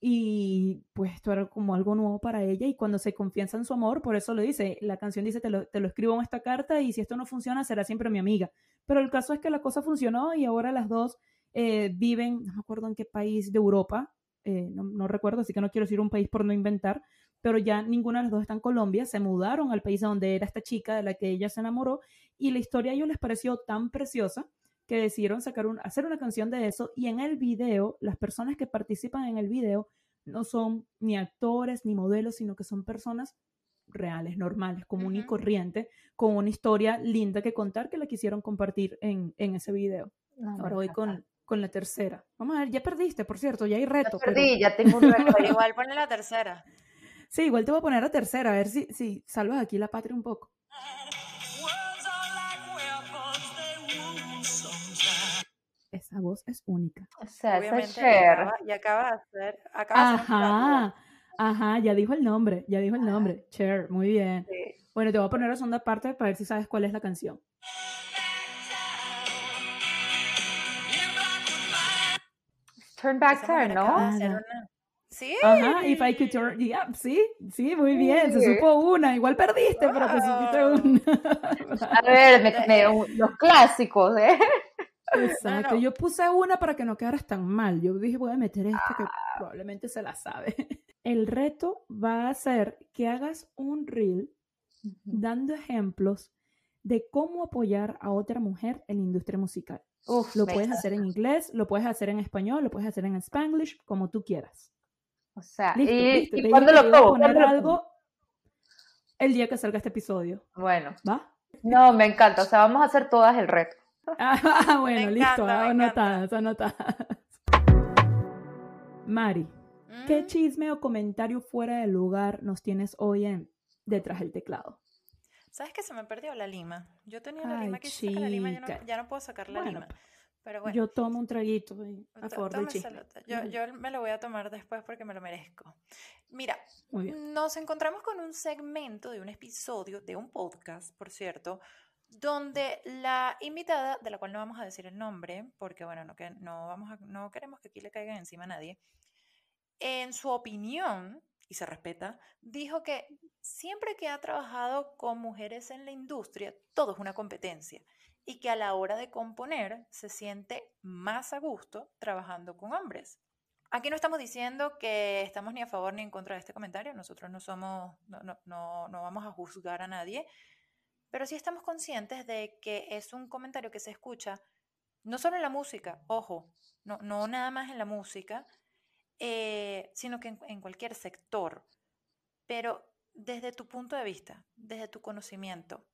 y pues esto era como algo nuevo para ella y cuando se confianza en su amor, por eso lo dice, la canción dice, te lo, te lo escribo en esta carta y si esto no funciona será siempre mi amiga. Pero el caso es que la cosa funcionó y ahora las dos eh, viven, no me acuerdo en qué país de Europa, eh, no, no, recuerdo, así que no quiero decir un país por no inventar, pero ya ninguna de las dos está en Colombia, se mudaron al país donde era esta chica de la que ella se enamoró y la historia a ellos les pareció tan preciosa que decidieron sacar un, hacer una canción de eso y en el video, las personas que participan en el video no son ni actores ni modelos, sino que son personas reales, normales, común y corriente, con una historia linda que contar que la quisieron compartir en, ese video. Ahora voy con, con, la tercera. Vamos a ver, ya perdiste, por cierto, ya hay reto. Ya perdí, ya tengo un reto. igual pone la tercera. Sí, igual te voy a poner la tercera, a ver si, si salvas aquí la patria un poco. Esa voz es única. O sea, Obviamente, y y acaba de hacer. ajá, ajá, ya dijo el nombre, ya dijo el nombre. Cher, muy bien. Bueno, te voy a poner la segunda parte para ver si sabes cuál es la canción. Turn Back Turn, ¿no? Sí. Ajá, If I Could Turn, yeah, sí, sí, muy bien, se supo una, igual perdiste, pero te supiste una. a ver, me, los clásicos, ¿eh? Exacto, yo puse una para que no quedaras tan mal. Yo dije, voy a meter esta que ah. probablemente se la sabe. El reto va a ser que hagas un reel dando ejemplos de cómo apoyar a otra mujer en la industria musical. lo puedes hacer en inglés, lo puedes hacer en español, lo puedes hacer en spanglish, como tú quieras. O sea, ¿y, cuándo lo puedo poner algo el día que salga este episodio. Bueno. ¿Va? No, me encanta. O sea, vamos a hacer todas el reto. Ah, bueno, listo, anotadas, anotadas. Mari, ¿qué mm. chisme o comentario fuera de lugar nos tienes hoy en Detrás del Teclado? ¿Sabes que se me perdió la lima? Yo tenía la lima que la lima, ya no, puedo sacar la lima. Pero bueno. Yo tomo un traguito a favor del chisme. Yo, yo, me lo voy a tomar después porque me lo merezco. Mira, nos encontramos con un segmento de un episodio de un podcast, por cierto, donde la invitada, de la cual no vamos a decir el nombre, porque bueno, no, queremos que aquí le caigan encima a nadie, en su opinión, y se respeta, dijo que siempre que ha trabajado con mujeres en la industria, todo es una competencia y que a la hora de componer se siente más a gusto trabajando con hombres. Aquí no estamos diciendo que estamos ni a favor ni en contra de este comentario, nosotros no somos, no vamos a juzgar a nadie, pero sí estamos conscientes de que es un comentario que se escucha no solo en la música, ojo, no, no nada más en la música, eh, sino que en, cualquier sector. Pero desde tu punto de vista, desde tu conocimiento,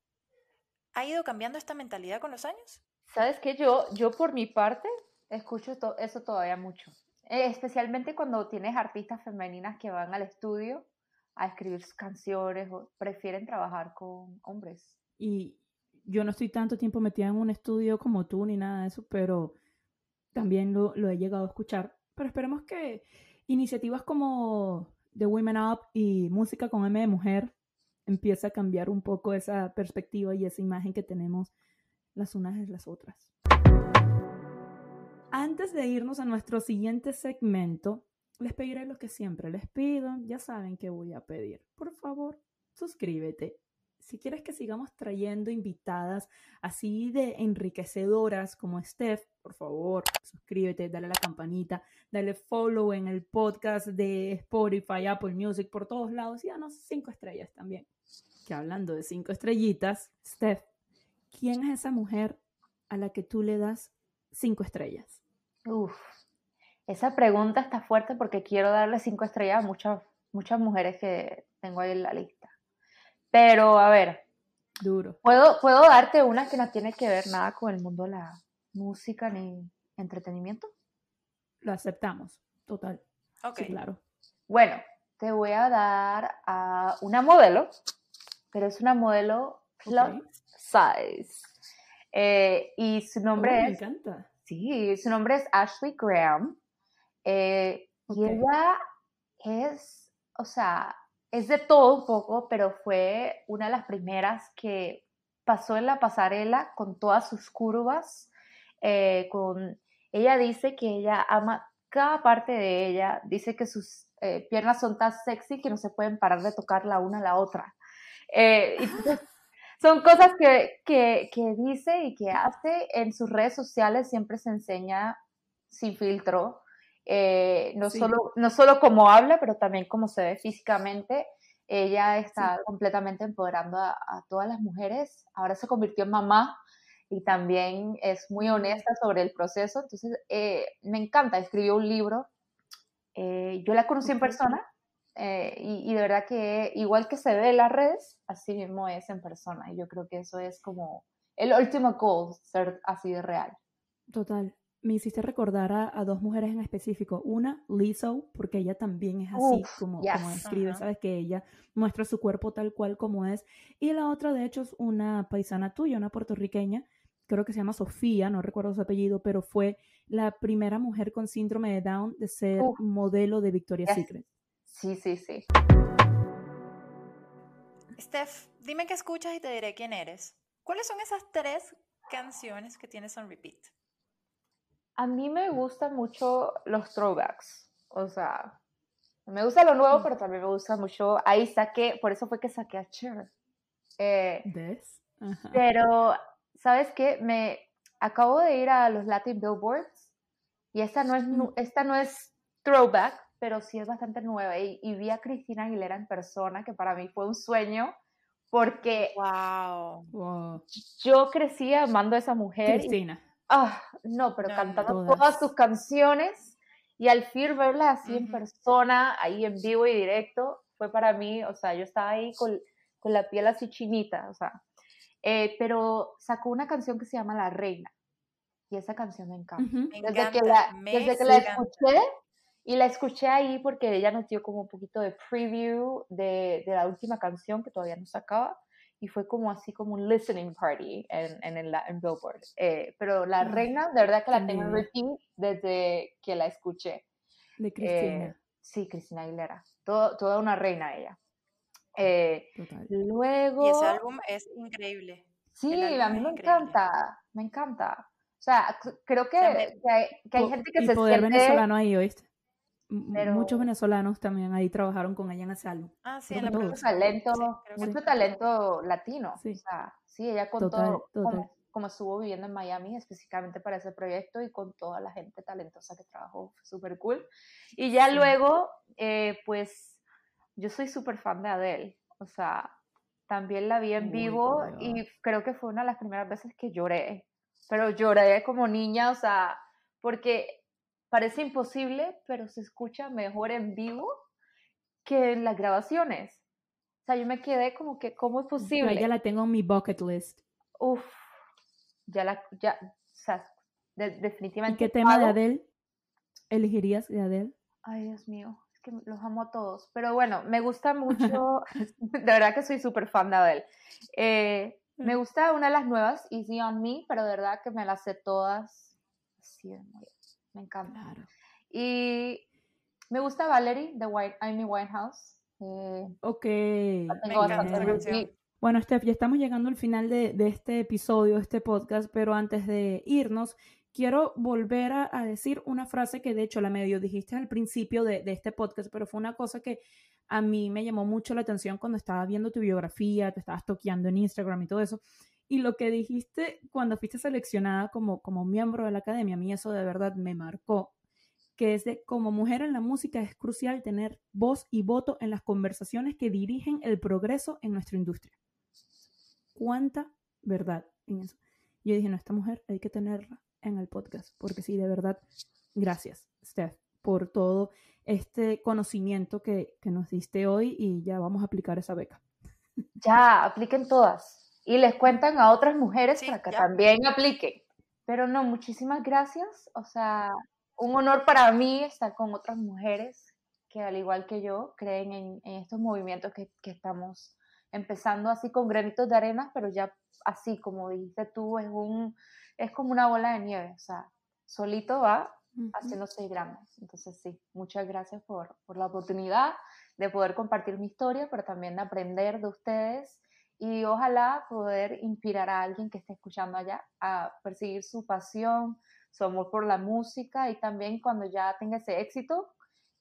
¿ha ido cambiando esta mentalidad con los años? Sabes que yo, yo por mi parte, escucho eso todavía mucho. Eh, especialmente cuando tienes artistas femeninas que van al estudio a escribir sus canciones o prefieren trabajar con hombres. Y yo no estoy tanto tiempo metida en un estudio como tú ni nada de eso, pero también lo, he llegado a escuchar. Pero esperemos que iniciativas como The Women Up y Música con M de Mujer empiece a cambiar un poco esa perspectiva y esa imagen que tenemos las unas de las otras. Antes de irnos a nuestro siguiente segmento, les pediré lo que siempre les pido. Ya saben que voy a pedir. Por favor, suscríbete si quieres que sigamos trayendo invitadas así de enriquecedoras como Steph, por favor, suscríbete, dale a la campanita, dale follow en el podcast de Spotify, Apple Music, por todos lados y danos cinco estrellas también. Que hablando de cinco estrellitas, Steph, ¿quién es esa mujer a la que tú le das cinco estrellas? Uf, esa pregunta está fuerte porque quiero darle cinco estrellas a muchas, muchas mujeres que tengo ahí en la lista. Pero, a ver. Duro. ¿puedo, puedo darte una que no tiene que ver nada con el mundo de la música ni entretenimiento. Lo aceptamos, total. Ok. claro. Bueno, te voy a dar a una modelo, pero es una modelo plus size. Eh, y su nombre oh, es. Me encanta. Sí, su nombre es Ashley Graham. Eh, y ella es, o sea, es de todo un poco, pero fue una de las primeras que pasó en la pasarela con todas sus curvas. Eh, con, ella dice que ella ama cada parte de ella, dice que sus eh, piernas son tan sexy que no se pueden parar de tocar la una a la otra. Eh, son cosas que, que, que dice y que hace en sus redes sociales, siempre se enseña sin filtro. Eh, no, solo, no solo como habla, pero también como se ve físicamente. Ella está completamente empoderando a, todas las mujeres. Ahora se convirtió en mamá y también es muy honesta sobre el proceso. Entonces, eh, me encanta. Escribió un libro Eh, yo la conocí en persona y, de verdad que igual que se ve en las redes, así mismo es en persona. Y yo creo que eso es como el último goal, ser así de real. Total. Me hiciste recordar a, dos mujeres en específico. Una, Lizzo, porque ella también es así como, como describe, sabes que ella muestra su cuerpo tal cual como es. Y la otra, de hecho, es una paisana tuya, una puertorriqueña, creo que se llama Sofía, no recuerdo su apellido, pero fue la primera mujer con síndrome de Down de ser modelo de Victoria's Secret. Sí, sí, sí. Steph, dime qué escuchas y te diré quién eres. ¿Cuáles son esas tres canciones que tienes en repeat? A mí me gustan mucho los throwbacks. O sea, me gusta lo nuevo, mm. pero también me gusta mucho. Ahí saqué, por eso fue que saqué a Cher. Eh, ¿Ves? Pero, ¿sabes qué? Me acabo de ir a los Latin Billboards y esta no es, mm. esta no es throwback, pero sí es bastante nueva. Y, vi a Cristina Aguilera en persona, que para mí fue un sueño, porque wow. yo crecí amando a esa mujer. Cristina. Ah, no, pero cantando todas. sus canciones y al fin verla así en persona, ahí en vivo y directo, fue para mí, o sea, yo estaba ahí con, con la piel así chinita, o sea. Eh, pero sacó una canción que se llama La Reina. Y esa canción me encanta. desde, que la, desde que la escuché, y la escuché ahí porque ella nos dio como un poquito de preview de, de la última canción que todavía no sacaba y fue como así como un listening party en, en, el, en Billboard. Eh, pero La Reina, de verdad que la tengo en repeat desde que la escuché. De Cristina. Eh, sí, Cristina Aguilera. Todo, toda una reina ella. Eh, luego... Y ese álbum es increíble. Sí, a mí me encanta, me encanta. O sea, creo que, que, hay, que hay, gente que se poder venezolano ahí, ¿oíste? Muchos venezolanos también ahí trabajaron con ella en ese álbum. Ah, sí, en mucho talento, mucho talento latino. Sí. O sea, sí, ella con todo, Como, estuvo viviendo en Miami específicamente para ese proyecto y con toda la gente talentosa que trabajó, súper cool. Y ya luego, eh, pues, yo soy súper fan de Adele. O sea, también la vi en vivo y creo que fue una de las primeras veces que lloré. Pero lloré como niña, o sea, porque Parece imposible, pero se escucha mejor en vivo que en las grabaciones. O sea, yo me quedé como que, ¿cómo es posible? ya la tengo en mi bucket list. Uf, ya la, ya, o sea, definitivamente. ¿Y qué tema de Adele elegirías de Adele? Ay, Dios mío, es que los amo a todos. Pero bueno, me gusta mucho, de verdad que soy súper fan de Adele. Eh, me mm. gusta una de las nuevas, Easy on Me, pero de verdad que me las sé todas así de me encanta. Y me gusta Valerie de White, Amy Winehouse. Eh, ok. Bueno, Steph, ya estamos llegando al final de, este episodio, de este podcast, pero antes de irnos, quiero volver a, decir una frase que de hecho la medio dijiste al principio de, de, este podcast, pero fue una cosa que a mí me llamó mucho la atención cuando estaba viendo tu biografía, te estabas toqueando en Instagram y todo eso. Y lo que dijiste cuando fuiste seleccionada como, como miembro de la academia, a mí eso de verdad me marcó, que es de como mujer en la música es crucial tener voz y voto en las conversaciones que dirigen el progreso en nuestra industria. ¿Cuánta verdad en eso? Yo dije, no, esta mujer hay que tenerla en el podcast, porque sí, de verdad, gracias, Steph, por todo este conocimiento que, que nos diste hoy y ya vamos a aplicar esa beca. Ya, apliquen todas y les cuentan a otras mujeres para que también apliquen. Pero no, muchísimas gracias. O sea, un honor para mí estar con otras mujeres que al igual que yo creen en, estos movimientos que, que, estamos empezando así con granitos de arena, pero ya así como dijiste tú, es, un, es como una bola de nieve. O sea, solito va haciéndose grande. Entonces sí, muchas gracias por, por la oportunidad de poder compartir mi historia, pero también de aprender de ustedes y ojalá poder inspirar a alguien que esté escuchando allá a perseguir su pasión, su amor por la música y también cuando ya tenga ese éxito,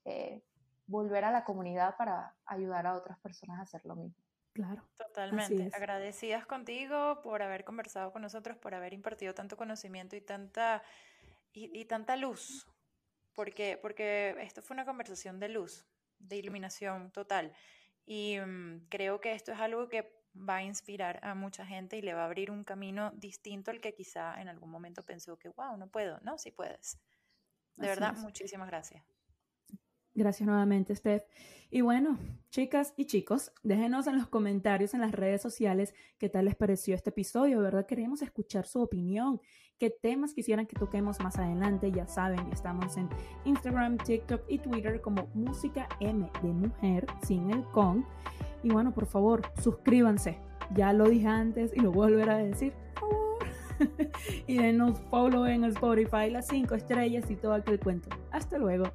eh, volver a la comunidad para ayudar a otras personas a hacer lo mismo. Claro. Totalmente. Agradecidas contigo por haber conversado con nosotros, por haber impartido tanto conocimiento y tanta, y, tanta luz, porque, porque esto fue una conversación de luz, de iluminación total. Y mm, creo que esto es algo que va a inspirar a mucha gente y le va a abrir un camino distinto al que quizá en algún momento pensó que, wow, no puedo. No, sí puedes. De verdad, muchísimas gracias. Gracias nuevamente, Steph. Y bueno, chicas y chicos, déjenos en los comentarios en las redes sociales qué tal les pareció este episodio. ¿Verdad? Queremos escuchar su opinión. ¿Qué temas quisieran que toquemos más adelante? Ya saben, estamos en Instagram, TikTok y Twitter como Música M de Mujer, sin el con. Y bueno, por favor, suscríbanse. Ya lo dije antes y lo volveré a decir. Por favor. y denos follow en Spotify, las cinco estrellas y todo aquel cuento. Hasta luego.